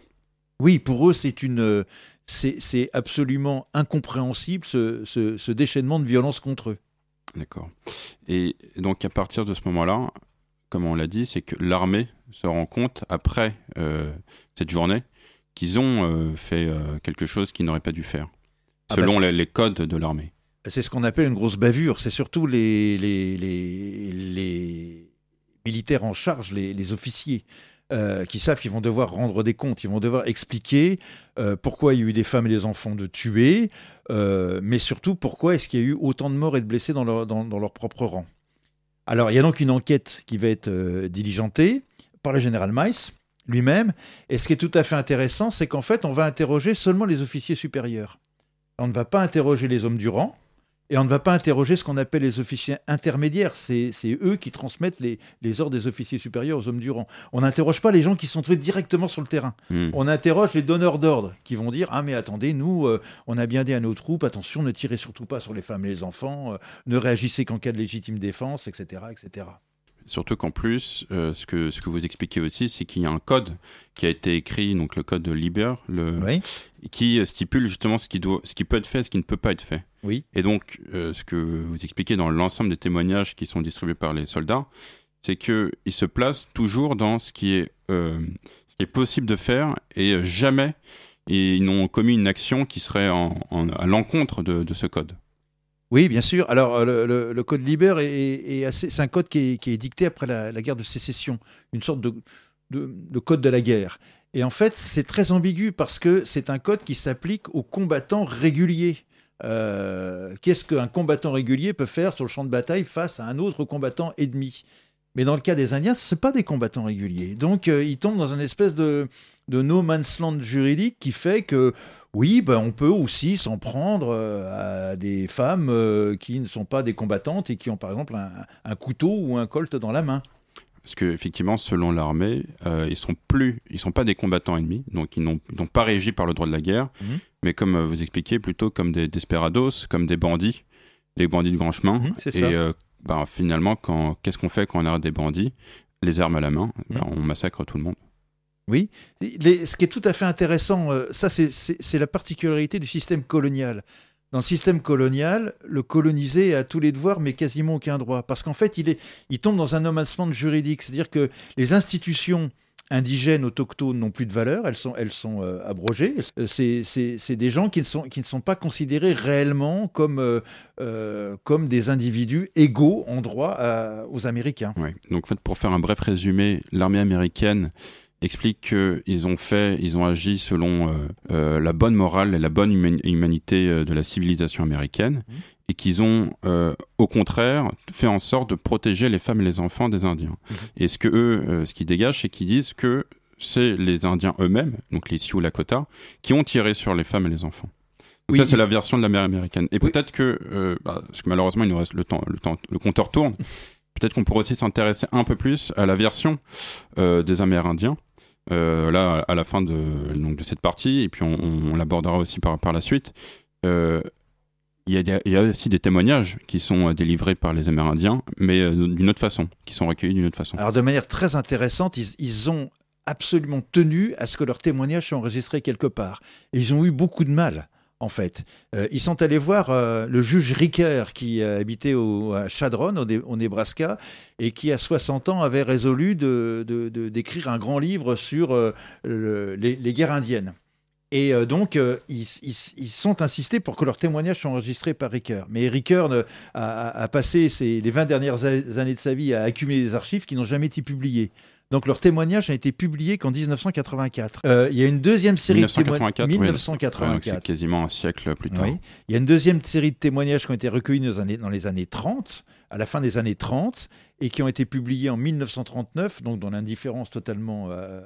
Oui, pour eux, c'est une, euh, c'est absolument incompréhensible ce, ce, déchaînement de violence contre eux. D'accord. Et donc à partir de ce moment-là, comme on l'a dit, c'est que l'armée se rend compte après euh, cette journée qu'ils ont fait quelque chose qu'ils n'auraient pas dû faire, ah bah selon les, codes de l'armée. C'est ce qu'on appelle une grosse bavure. C'est surtout les, les, les, les militaires en charge, les, officiers, euh, qui savent qu'ils vont devoir rendre des comptes, ils vont devoir expliquer euh, pourquoi il y a eu des femmes et des enfants de tués, euh, mais surtout pourquoi est-ce qu'il y a eu autant de morts et de blessés dans leur, dans, dans propre rang. Alors il y a donc une enquête qui va être diligentée par le général Mice lui-même, et ce qui est tout à fait intéressant, c'est qu'en fait on va interroger seulement les officiers supérieurs. On ne va pas interroger les hommes du rang, et on ne va pas interroger ce qu'on appelle les officiers intermédiaires. C'est eux qui transmettent les, les ordres des officiers supérieurs aux hommes du rang. On n'interroge pas les gens qui sont trouvés directement sur le terrain. Hmm. On interroge les donneurs d'ordre qui vont dire Ah, mais attendez, nous, euh, on a bien dit à nos troupes, attention, ne tirez surtout pas sur les femmes et les enfants, euh, ne réagissez qu'en cas de légitime défense, etc. etc. Surtout qu'en plus, euh, ce, que, ce que vous expliquez aussi, c'est qu'il y a un code qui a été écrit, donc le code de Liber, le, Oui, qui stipule justement ce qui, doit, ce qui peut être fait et ce qui ne peut pas être fait. oui, Et donc, euh, ce que vous expliquez dans l'ensemble des témoignages qui sont distribués par les soldats, c'est qu'ils se placent toujours dans ce qui est, euh, possible de faire et euh, jamais ils n'ont commis une action qui serait en, en- à l'encontre de, de ce code. Oui, bien sûr. Alors, euh, le, code Liber est, assez. C'est un code qui est, dicté après la, guerre de sécession, une sorte de, de, de code de la guerre. Et en fait, c'est très ambigu parce que c'est un code qui s'applique aux combattants réguliers. Euh, Qu'est-ce qu'un combattant régulier peut faire sur le champ de bataille face à un autre combattant ennemi? Mais dans le cas des Indiens, ce pas des combattants réguliers. Donc, euh, ils tombent dans une espèce de, de no man's land juridique qui fait que, oui, ben, on peut aussi s'en prendre euh, à des femmes euh, qui ne sont pas des combattantes et qui ont par exemple un, un couteau ou un colt dans la main. Parce que effectivement, selon l'armée, euh, ils sont plus, ils sont pas des combattants ennemis, donc ils n'ont pas régi par le droit de la guerre, Mhm. mais comme euh, vous expliquez, plutôt comme des desperados, comme des bandits, les bandits de grand chemin. Mhm, Et euh, ben, finalement, qu'est-ce qu'on fait quand on arrête des bandits? Les armes à la main, ben, Mhm. on massacre tout le monde. Oui. Ce qui est tout à fait intéressant, euh, ça c'est- la particularité du système colonial. Dans le système colonial, le colonisé a tous les devoirs, mais quasiment aucun droit. Parce qu'en fait, il, est, il tombe dans un land juridique. C'est-à-dire que les institutions indigènes, autochtones n'ont plus de valeur, elles sont, euh, abrogées. Euh, C'est des gens qui ne, sont, pas considérés réellement comme, des individus égaux en droit aux Américains. Ouais. Donc, en fait, pour faire un bref résumé, l'armée américaine explique qu'ils ont fait, ils ont agi selon euh, euh, la bonne morale et la bonne huma- humanité euh, de la civilisation américaine, Mhm. et qu'ils ont, euh, au contraire, fait en sorte de protéger les femmes et les enfants des Indiens. Mhm. Et ce que eux, euh, ce qu'ils dégagent, c'est qu'ils disent que c'est les Indiens eux-mêmes, donc les Sioux Lakota, qui ont tiré sur les femmes et les enfants. Donc Oui. ça, c'est la version de l'armée américaine. Et Oui. peut-être que, bah, parce que malheureusement, il nous reste le temps, le temps, le compteur tourne. Peut-être qu'on pourrait aussi s'intéresser un peu plus à la version euh, des Amérindiens. Euh, là, à la fin de, donc, de cette partie, et puis on, l'abordera aussi par, par la suite. Euh, il y, a, y a aussi des témoignages qui sont euh, délivrés par les Amérindiens, mais d'une autre façon, qui sont recueillis d'une autre façon. Alors de manière très intéressante, ils, ils ont absolument tenu à ce que leurs témoignages soient enregistrés quelque part. Et ils ont eu beaucoup de mal, en fait. Euh, ils sont allés voir euh, le juge Ricker, qui euh, habitait au, à Chadron, au, Nebraska, et qui, à 60 ans, avait résolu d'écrire un grand livre sur le- les, guerres indiennes. Et donc, ils, sont insistés pour que leurs témoignages soient enregistrés par Ricker. Mais Ricker a, passé les 20 dernières années de sa vie à accumuler des archives qui n'ont jamais été publiées. Donc leur témoignage n'a été publié qu'en 1984. Euh, il y a une deuxième série de 1984, témoignages. oui. Ouais, donc 1984. c'est quasiment un siècle plus tard. Oui. Il y a une deuxième série de témoignages qui ont été recueillis dans les, années, dans les années 30, à la fin des années 30, et qui ont été publiés en 1939, donc dans l'indifférence totalement, euh,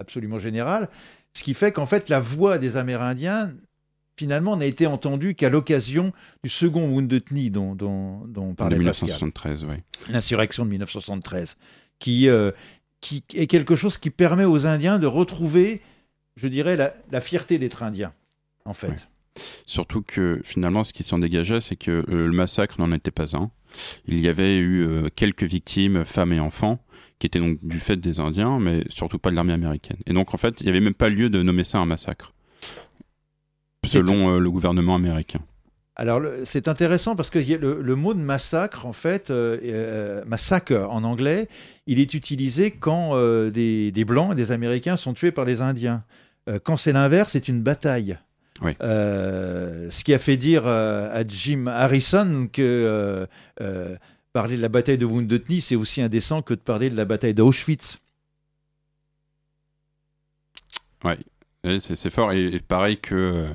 absolument générale. Ce qui fait qu'en fait, la voix des Amérindiens, finalement, n'a été entendue qu'à l'occasion du second Wounded Knee dont, dont, dont De parlait Pascal 1973, oui. l'insurrection de 1973, qui, euh, qui est quelque chose qui permet aux Indiens de retrouver, je dirais, la, la fierté d'être Indiens, en fait. Surtout que finalement, ce qui s'en dégageait, c'est que euh, le massacre n'en était pas un. Il y avait eu euh, quelques victimes, femmes et enfants, qui étaient donc du fait des Indiens, mais surtout pas de l'armée américaine. Et donc, en fait, il n'y avait même pas lieu de nommer ça un massacre, selon euh, le gouvernement américain. Alors, c'est intéressant parce que le, le mot de massacre, en fait, euh, euh, massacre en anglais, il est utilisé quand euh, des, des Blancs et des Américains sont tués par les Indiens. Euh, quand c'est l'inverse, c'est une bataille. Oui. Ce qui a fait dire à Jim Harrison que parler de la bataille de Wounded Knee, c'est aussi indécent que de parler de la bataille d'Auschwitz. Ouais. C'est fort et, et pareil que euh,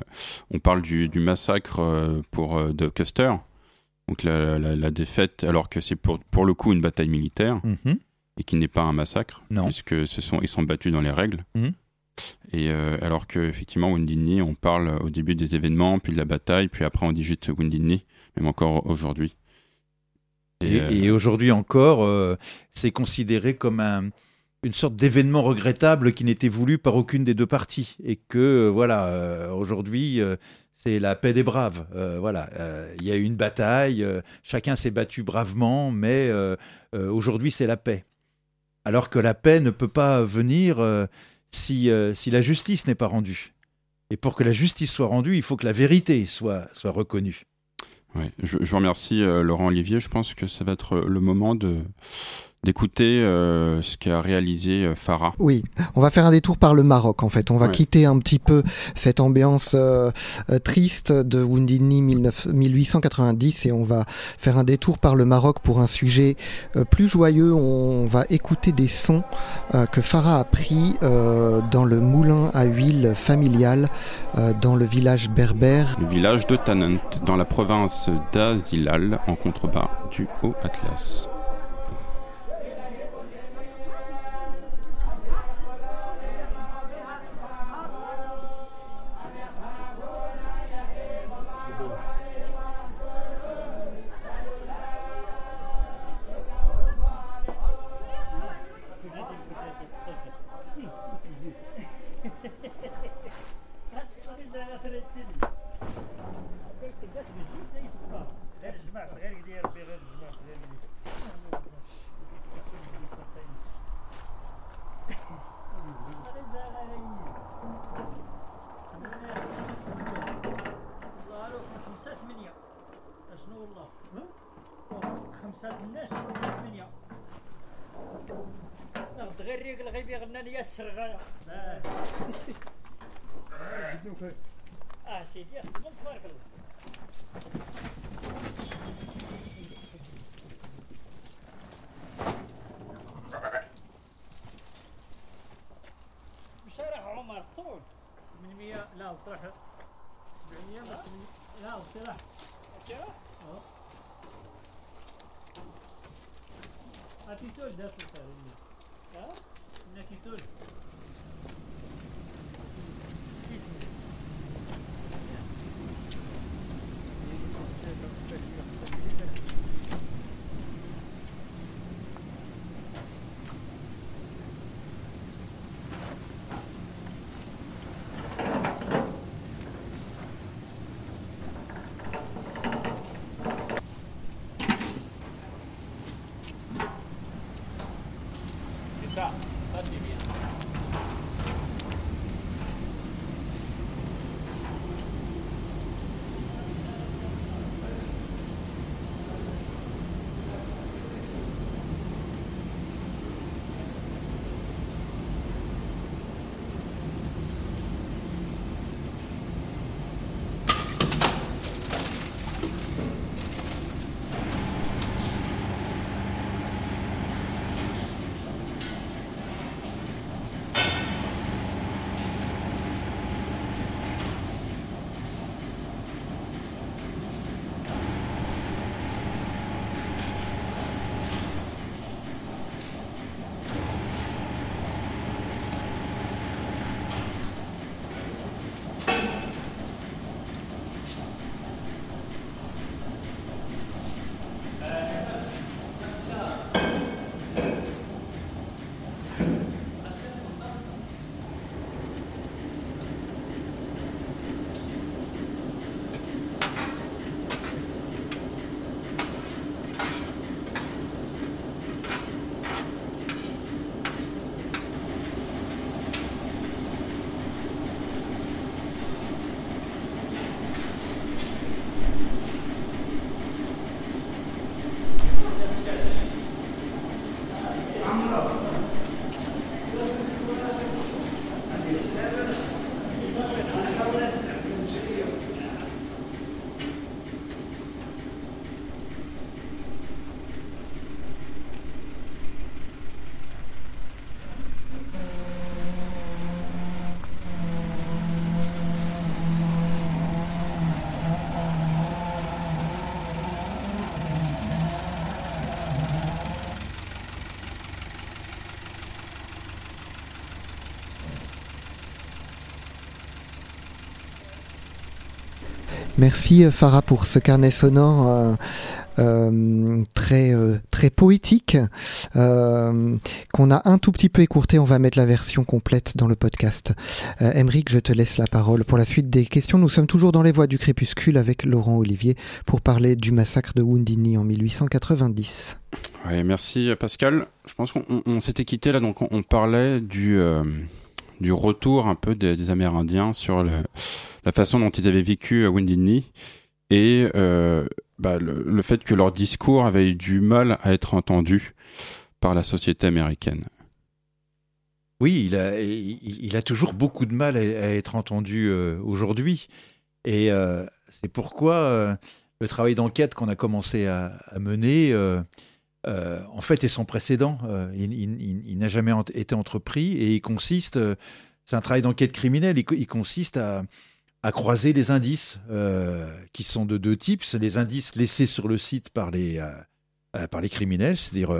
on parle du, du massacre euh, pour euh, de Custer, donc la, la- la défaite, alors que c'est pour, pour le coup une bataille militaire Mhm. et qui n'est pas un massacre, Non. puisque ce sont ils sont battus dans les règles. Mhm. Et euh, alors que effectivement Knee, on parle au début des événements, puis de la bataille, puis après on dit juste Wounded Knee, même encore aujourd'hui. Et, et aujourd'hui encore, euh, c'est considéré comme un- une sorte d'événement regrettable qui n'était voulu par aucune des deux parties. Et que, euh, voilà, euh, aujourd'hui, euh, c'est la paix des braves. Voilà, il y a eu une bataille, chacun s'est battu bravement, mais aujourd'hui, c'est la paix. Alors que la paix ne peut pas venir si, si la justice n'est pas rendue. Et pour que la justice soit rendue, il faut que la vérité soit, soit reconnue. Ouais, je, je vous remercie Laurent Olivier. Je pense que ça va être le moment de d'écouter euh, ce qu'a réalisé euh, Farah. Oui, on va faire un détour par le Maroc en fait. On va Ouais. quitter un petit peu cette ambiance euh, triste de 19 1890 et on va faire un détour par le Maroc pour un sujet euh, plus joyeux. On va écouter des sons que Farah a pris dans le moulin à huile familial dans le village berbère. Le village de Tannant, dans la province d'Azilal, en contrebas du Haut Atlas. أنا ليا السرغه آه سيدي تبارك الله. Merci euh, Farah pour ce carnet sonore euh, euh, très très poétique qu'on a un tout petit peu écourté. On va mettre la version complète dans le podcast. Emeric, je te laisse la parole pour la suite des questions. Nous sommes toujours dans les voies du crépuscule avec Laurent Olivier pour parler du massacre de Woundini en 1890. Ouais, merci Pascal. Je pense qu'on on- on s'était quitté là, donc on, parlait du, du retour un peu des, Amérindiens sur la façon dont ils avaient vécu à Wounded Knee et euh, bah, le, fait que leur discours avait eu du mal à être entendu par la société américaine. Oui, il a, toujours beaucoup de mal à, être entendu euh, aujourd'hui. Et euh, c'est pourquoi le travail d'enquête qu'on a commencé à mener, euh, en fait, est sans précédent. Euh, il n'a jamais été entrepris et il consiste, euh, c'est un travail d'enquête criminelle, il, co- il consiste à, croiser les indices qui sont de deux types. Les indices laissés sur le site par les, par les criminels, c'est-à-dire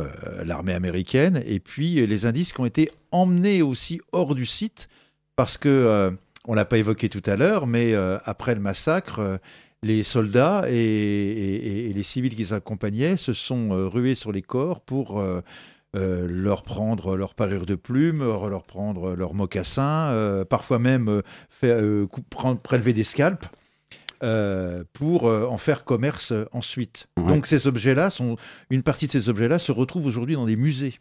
l'armée américaine, et puis les indices qui ont été emmenés aussi hors du site, parce que, on l'a pas évoqué tout à l'heure, mais après le massacre, les soldats et, et- et les civils qui les accompagnaient se sont euh, rués sur les corps pour euh, euh, leur prendre leur parure de plumes, leur prendre leurs mocassins, euh, parfois même faire, coup- prendre- prélever des scalps. euh, pour euh, en faire commerce euh, ensuite. Ouais. Donc ces objets-là sont une partie de ces objets-là se retrouve aujourd'hui dans des musées.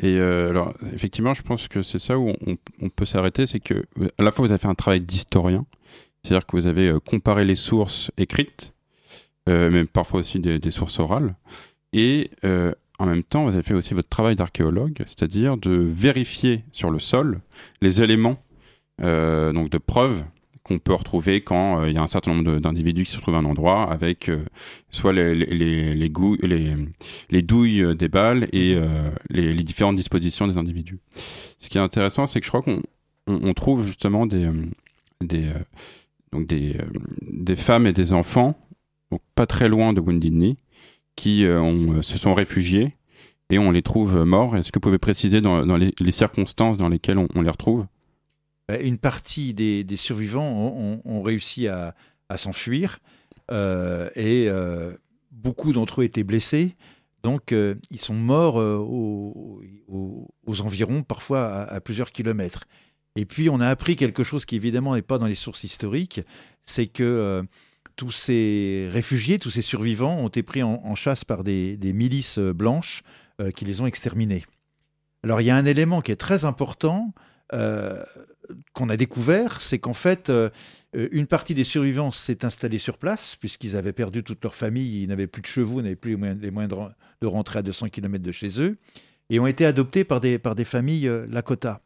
Et alors, effectivement, je pense que c'est ça où on, on peut s'arrêter, c'est que à la fois vous avez fait un travail d'historien, c'est-à-dire que vous avez euh, comparé les sources écrites, euh, mais parfois aussi des, sources orales, et euh, en même temps, vous avez fait aussi votre travail d'archéologue, c'est-à-dire de vérifier sur le sol les éléments donc de preuves qu'on peut retrouver quand il y a un certain nombre d'individus qui se retrouvent à un endroit avec soit les, les, les, les, douilles des balles et les, différentes dispositions des individus. Ce qui est intéressant, c'est que je crois qu'on on, trouve justement des, des, donc des, euh, des femmes et des enfants, pas très loin de Wounded qui euh, euh, se sont réfugiés et on les trouve morts. Est-ce que vous pouvez préciser dans, les, circonstances dans lesquelles on, les retrouve? Euh, Une partie des, survivants ont, réussi à, s'enfuir et beaucoup d'entre eux étaient blessés. Donc ils sont morts aux, environs, parfois à plusieurs kilomètres. Et puis on a appris quelque chose qui évidemment n'est pas dans les sources historiques, c'est que euh, tous ces réfugiés, tous ces survivants ont été pris en, chasse par des, milices euh, blanches euh, qui les ont exterminés. Alors il y a un élément qui est très important qu'on a découvert, c'est qu'en fait, une partie des survivants s'est installée sur place, puisqu'ils avaient perdu toute leur famille, ils n'avaient plus de chevaux, n'avaient plus les moyens, de, ren- de rentrer à 200 km de chez eux, et ont été adoptés par des, par des familles Lakota.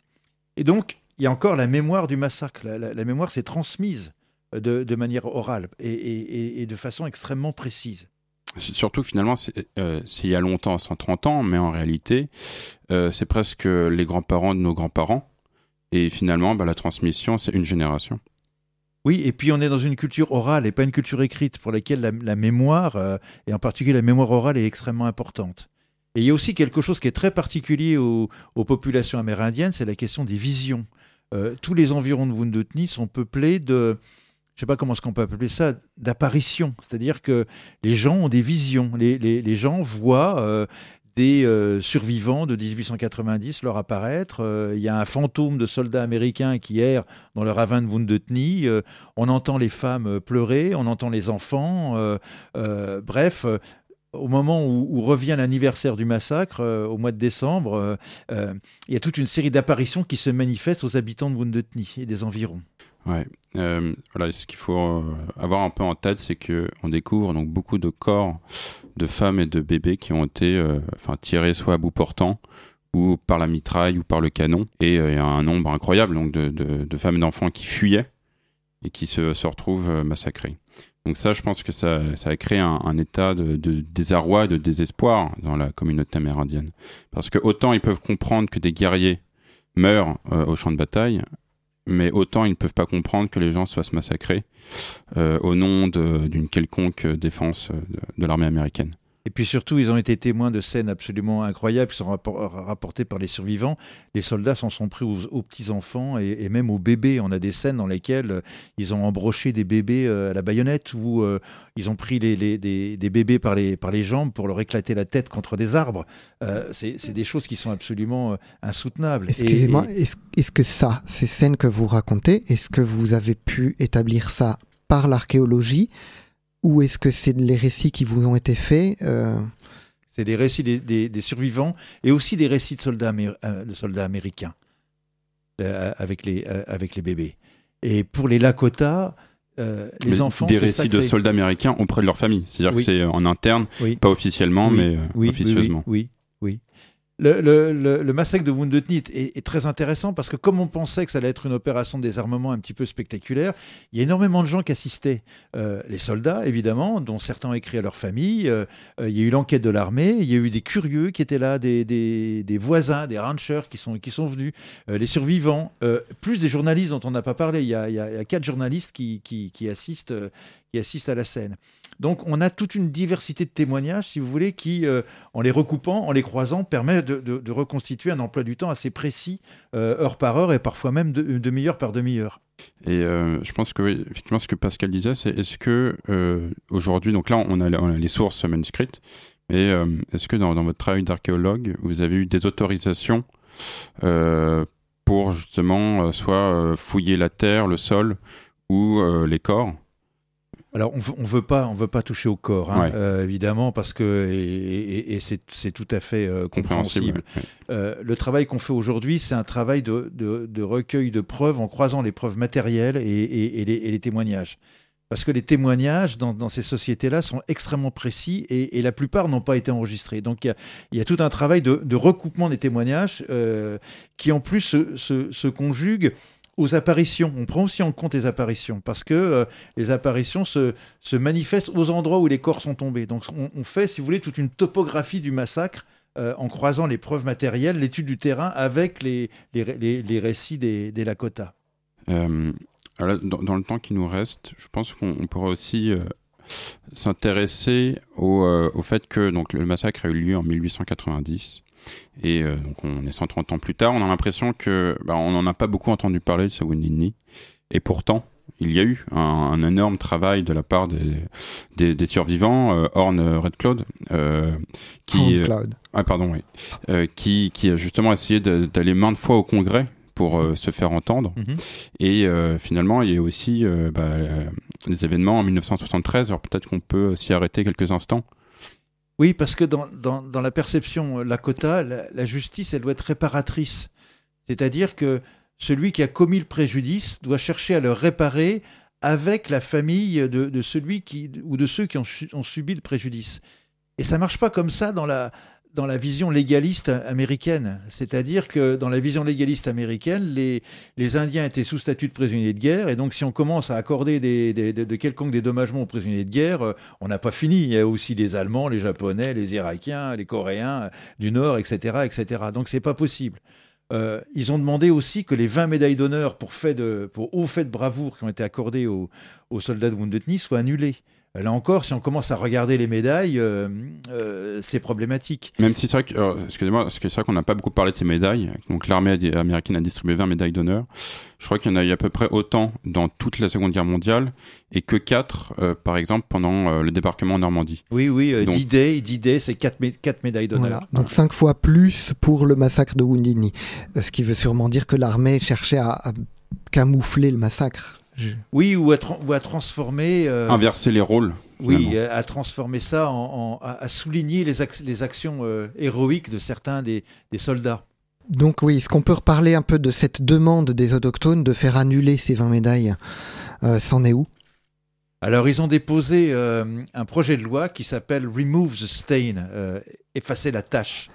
Et donc, il y a encore la mémoire du massacre. La, la- la mémoire s'est transmise euh, de, de manière orale et, et- et- et de façon extrêmement précise. Surtout finalement, c'est euh, c'est il y a longtemps, 130 ans, mais en réalité, euh, c'est presque les grands-parents de nos grands-parents. Et finalement, bah, la transmission, c'est une génération. Oui, et puis on est dans une culture orale et pas une culture écrite pour laquelle la, la mémoire, euh, et en particulier la mémoire orale, est extrêmement importante. Et il y a aussi quelque chose qui est très particulier aux, aux populations amérindiennes, c'est la question des visions. Euh, tous les environs de Wundutni sont peuplés de, je sais pas comment est-ce qu'on peut appeler ça, d'apparitions. C'est-à-dire que les gens ont des visions. Les, les- gens voient euh, des euh, survivants de 1890 leur apparaître. Il y a un fantôme de soldats américains qui errent dans le ravin de Wundutni. Euh, on entend les femmes pleurer, on entend les enfants. bref, au moment où, revient l'anniversaire du massacre, euh, au mois de décembre, euh, euh, il y a toute une série d'apparitions qui se manifestent aux habitants de Wundutni et des environs. Ouais. Voilà, ce qu'il faut avoir un peu en tête, c'est que on découvre donc beaucoup de corps de femmes et de bébés qui ont été, enfin, tirés soit à bout portant ou par la mitraille ou par le canon. Et il y a un nombre incroyable donc de, femmes et d'enfants qui fuyaient et qui se, retrouvent massacrés. Donc ça, je pense que ça, a créé un, état de, de désarroi, de désespoir dans la communauté amérindienne. Parce que autant ils peuvent comprendre que des guerriers meurent euh, au champ de bataille, mais autant ils ne peuvent pas comprendre que les gens soient massacrés euh, au nom d'une quelconque défense euh, de l'armée américaine. Et puis surtout, ils ont été témoins de scènes absolument incroyables qui sont rappor- rapportées par les survivants. Les soldats s'en sont pris aux, aux petits-enfants et, et même aux bébés. On a des scènes dans lesquelles euh, ils ont embroché des bébés euh, à la baïonnette ou euh, ils ont pris les, les- des, des bébés par les, par les jambes pour leur éclater la tête contre des arbres. Euh, c'est des choses qui sont absolument insoutenables. Excusez-moi, et- est-ce est-ce que ça, ces scènes que vous racontez, est-ce que vous avez pu établir ça par l'archéologie ou est-ce que c'est les récits qui vous ont été faits euh, C'est des récits des, des- des survivants et aussi des récits de soldats, euh, de soldats américains euh, avec, les, euh, avec les bébés. Et pour les Lakota, euh, les Mais enfants. des récits de soldats américains auprès de leur famille. C'est-à-dire Oui. que c'est en interne, Oui. pas officiellement, Oui, mais oui, oui, officieusement. Oui, oui. Le, massacre de Wounded Knee est, très intéressant parce que comme on pensait que ça allait être une opération de désarmement un petit peu spectaculaire, il y a énormément de gens qui assistaient. Euh, les soldats, évidemment, dont certains ont écrit à leur famille. euh, euh, il y a eu l'enquête de l'armée. Il y a eu des curieux qui étaient là, des, des- voisins, des ranchers qui sont, qui sont venus, les survivants, plus des journalistes dont on n'a pas parlé. Il y a, quatre journalistes qui, qui- assistent, assistent à la scène. Donc on a toute une diversité de témoignages, si vous voulez, qui, euh, en les recoupant, en les croisant, permet de, reconstituer un emploi du temps assez précis, euh, heure par heure et parfois même de- demi-heure par demi-heure. Et euh, je pense que effectivement, ce que Pascal disait, c'est est-ce que aujourd'hui, donc là, on a, les sources manuscrites, mais est-ce que dans, votre travail d'archéologue, vous avez eu des autorisations pour justement soit fouiller la terre, le sol ou les corps? Alors on veut, on veut pas, on veut pas toucher au corps, hein, Ouais. euh, évidemment, parce que et, et- et c'est tout à fait euh, compréhensible. ouais. Euh, le travail qu'on fait aujourd'hui, c'est un travail de, de- de recueil de preuves en croisant les preuves matérielles et, les, et les témoignages. Parce que les témoignages dans, dans ces sociétés-là sont extrêmement précis et, la plupart n'ont pas été enregistrés. Donc il y a, il y a tout un travail de, de recoupement des témoignages qui en plus se, se- se conjugue aux apparitions. On prend aussi en compte les apparitions parce que euh, les apparitions se, se manifestent aux endroits où les corps sont tombés. Donc on, fait, si vous voulez, toute une topographie du massacre euh, en croisant les preuves matérielles, l'étude du terrain avec les, les, les- récits des, des Lakota. Euh, dans, le temps qui nous reste, je pense qu'on on pourrait aussi s'intéresser au, au fait que donc, le massacre a eu lieu en 1890. Et euh, donc on est 130 ans plus tard, on a l'impression que bah, on n'en a pas beaucoup entendu parler de ce Wounded Knee. Et pourtant, il y a eu un, un énorme travail de la part des, des, des survivants, euh, Horn Red Cloud, euh, qui, euh, Cloud ah, pardon, oui. Euh, qui, qui a justement essayé d'aller maintes fois au Congrès pour euh, se faire entendre. Et euh, finalement, il y a aussi euh, bah, euh, des événements en 1973. Alors peut-être qu'on peut s'y arrêter quelques instants. Oui, parce que dans, dans, la perception euh, Lakota, la, la justice, elle doit être réparatrice. C'est-à-dire que celui qui a commis le préjudice doit chercher à le réparer avec la famille de, de celui qui, ou de ceux qui ont, ont subi le préjudice. Et ça marche pas comme ça dans la, dans la vision légaliste américaine. C'est-à-dire que dans la vision légaliste américaine, les, les Indiens étaient sous statut de prisonniers de guerre, et donc si on commence à accorder des, de, quelconques dédommagements aux prisonniers de guerre, euh, on n'a pas fini. Il y a aussi les Allemands, les Japonais, les Irakiens, les Coréens euh, du Nord, etc., etc. Donc c'est pas possible. Euh, ils ont demandé aussi que les 20 médailles d'honneur pour, fait de, pour hauts faits de bravoure qui ont été accordés aux, aux soldats de Wounded Knee soient annulés. Là encore, si on commence à regarder les médailles, euh, euh, c'est problématique. Même si c'est vrai que, euh, excusez-moi, c'est vrai qu'on n'a pas beaucoup parlé de ces médailles. Donc l'armée américaine a distribué 20 médailles d'honneur. Je crois qu'il y en a eu à peu près autant dans toute la Seconde Guerre mondiale et que 4, par exemple, pendant euh, le débarquement en Normandie. Oui, oui, euh, Donc- D-Day, D-Day, c'est 4, médailles d'honneur. Voilà. Donc cinq fois plus pour le massacre de Wounded Knee. Ce qui veut sûrement dire que l'armée cherchait à, à camoufler le massacre. Oui, ou à, tra- ou à transformer. euh, Inverser les rôles. oui, finalement. euh, à transformer ça en, en- à, à souligner les, ac- les actions euh, héroïques de certains des, des soldats. Donc oui, est-ce qu'on peut reparler un peu de cette demande des autochtones de faire annuler ces 20 médailles euh, C'en est où? Alors, ils ont déposé euh, un projet de loi qui s'appelle Remove the Stain, euh, effacer la tâche,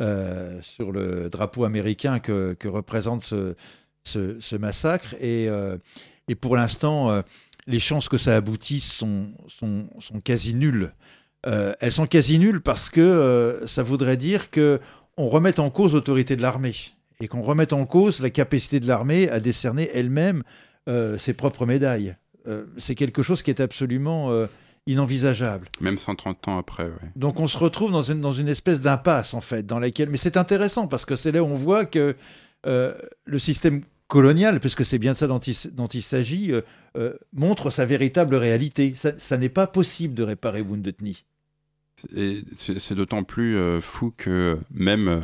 euh, sur le drapeau américain que, que représente ce, ce- ce massacre. Et, euh, et pour l'instant, euh, les chances que ça aboutisse sont, sont, sont quasi nulles. Euh, elles sont quasi nulles parce que euh, ça voudrait dire que on remette en cause l'autorité de l'armée et qu'on remette en cause la capacité de l'armée à décerner elle-même ses propres médailles. C'est quelque chose qui est absolument inenvisageable. Même 130 ans après, ouais. Donc on se retrouve dans une, dans une espèce d'impasse en fait, dans laquelle. Mais c'est intéressant parce que c'est là où on voit que euh, le système colonial, puisque c'est bien ça dont il, dont il s'agit, euh, euh, montre sa véritable réalité. Ça, ça n'est pas possible de réparer Wounded Knee. Et c'est d'autant plus euh, fou que même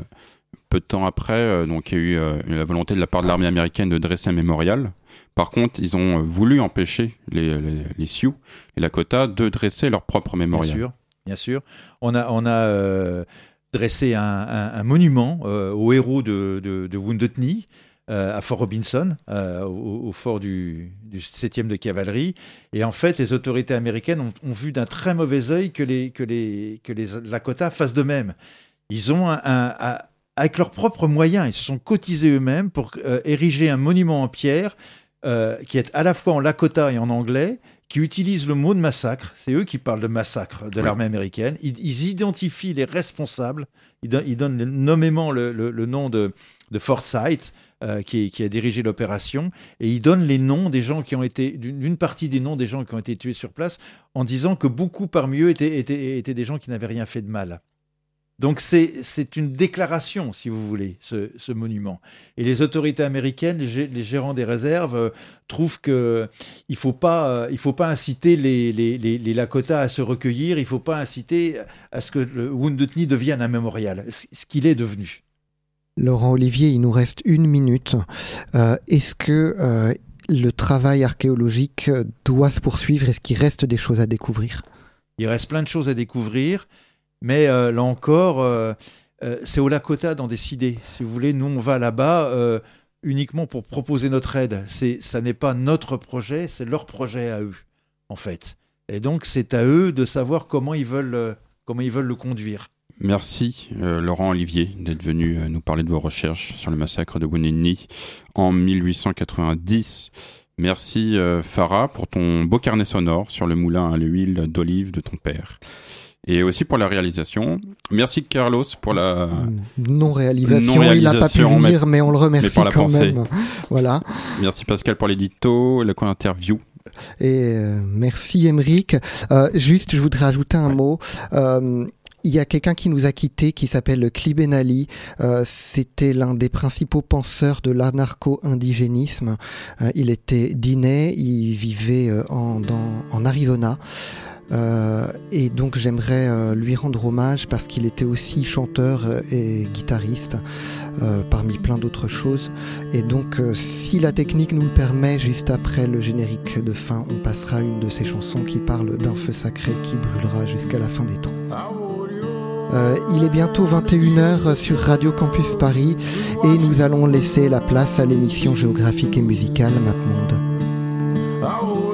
peu de temps après, donc il y a eu la volonté de la part de l'armée américaine de dresser un mémorial. Par contre, ils ont voulu empêcher les, les, les Sioux et Lakota de dresser leur propre Bien mémorial. sûr, bien sûr. On a, on a dressé un, un- un monument aux héros de, de, de Wounded Knee à Fort Robinson, euh, au, au fort du, du 7e de cavalerie. Et en fait, les autorités américaines ont, ont vu d'un très mauvais œil que les, que les, que les Lakota fassent de même. Ils ont, un, un- un- avec leurs propres moyens, ils se sont cotisés eux-mêmes pour euh, ériger un monument en pierre euh, qui est à la fois en Lakota et en anglais, qui utilise le mot de massacre. C'est eux qui parlent de massacre de Oui. l'armée américaine. Ils, ils identifient les responsables. Ils, don- ils donnent nommément le, le- le nom de, de Forsyth, euh, qui, a dirigé l'opération, et ils donnent les noms des gens qui ont été, d'une partie des noms des gens qui ont été tués sur place, en disant que beaucoup parmi eux étaient, étaient, étaient des gens qui n'avaient rien fait de mal. Donc c'est une déclaration, si vous voulez, ce, ce monument. Et les autorités américaines, les, gé- les gérants des réserves, euh, trouvent que il faut pas, euh, il faut pas inciter les, les, les, Lakota à se recueillir, il faut pas inciter à ce que le Wounded Knee devienne un mémorial, ce qu'il est devenu. Laurent Olivier, il nous reste une minute. Euh, Est-ce que euh, le travail archéologique doit se poursuivre? Est-ce qu'il reste des choses à découvrir? Il reste plein de choses à découvrir, mais euh, là encore, c'est au Lakota d'en décider. Si vous voulez, nous, on va là-bas uniquement pour proposer notre aide. Ça n'est pas notre projet, c'est leur projet à eux, en fait. Et donc, c'est à eux de savoir comment ils veulent, comment ils veulent le conduire. Merci euh, Laurent Olivier d'être venu euh, nous parler de vos recherches sur le massacre de Knee en 1890. Merci euh, Farah pour ton beau carnet sonore sur le moulin à l'huile d'olive de ton père. Et aussi pour la réalisation. Merci Carlos pour la... Non-réalisation, Non il n'a pas pu venir, mais, on le remercie quand pensée. même. Voilà. Merci Pascal pour l'édito, la co-interview. Et euh, merci Emeric. Euh, juste, je voudrais ajouter un mot. Euh, il y a quelqu'un qui nous a quittés qui s'appelle Cli Ben Ali. Euh, C'était l'un des principaux penseurs de l'anarcho-indigénisme. Euh, il était diné, il vivait euh, en, Arizona. Et donc j'aimerais lui rendre hommage parce qu'il était aussi chanteur et guitariste parmi plein d'autres choses. Et donc si la technique nous le permet, juste après le générique de fin, on passera une de ces chansons qui parle d'un feu sacré qui brûlera jusqu'à la fin des temps. Euh, il est bientôt 21h sur Radio Campus Paris et nous allons laisser la place à l'émission géographique et musicale MapMonde. I hold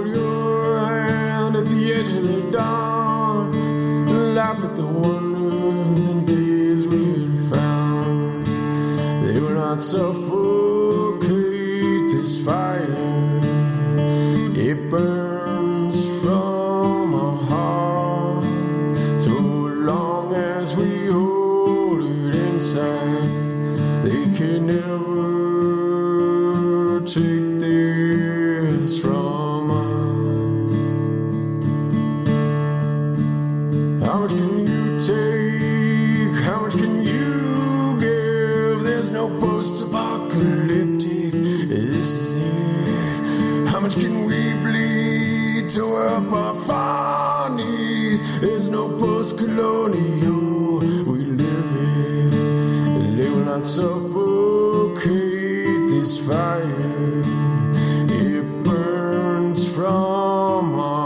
post colonial. We live in. They will not suffocate this fire. It burns from our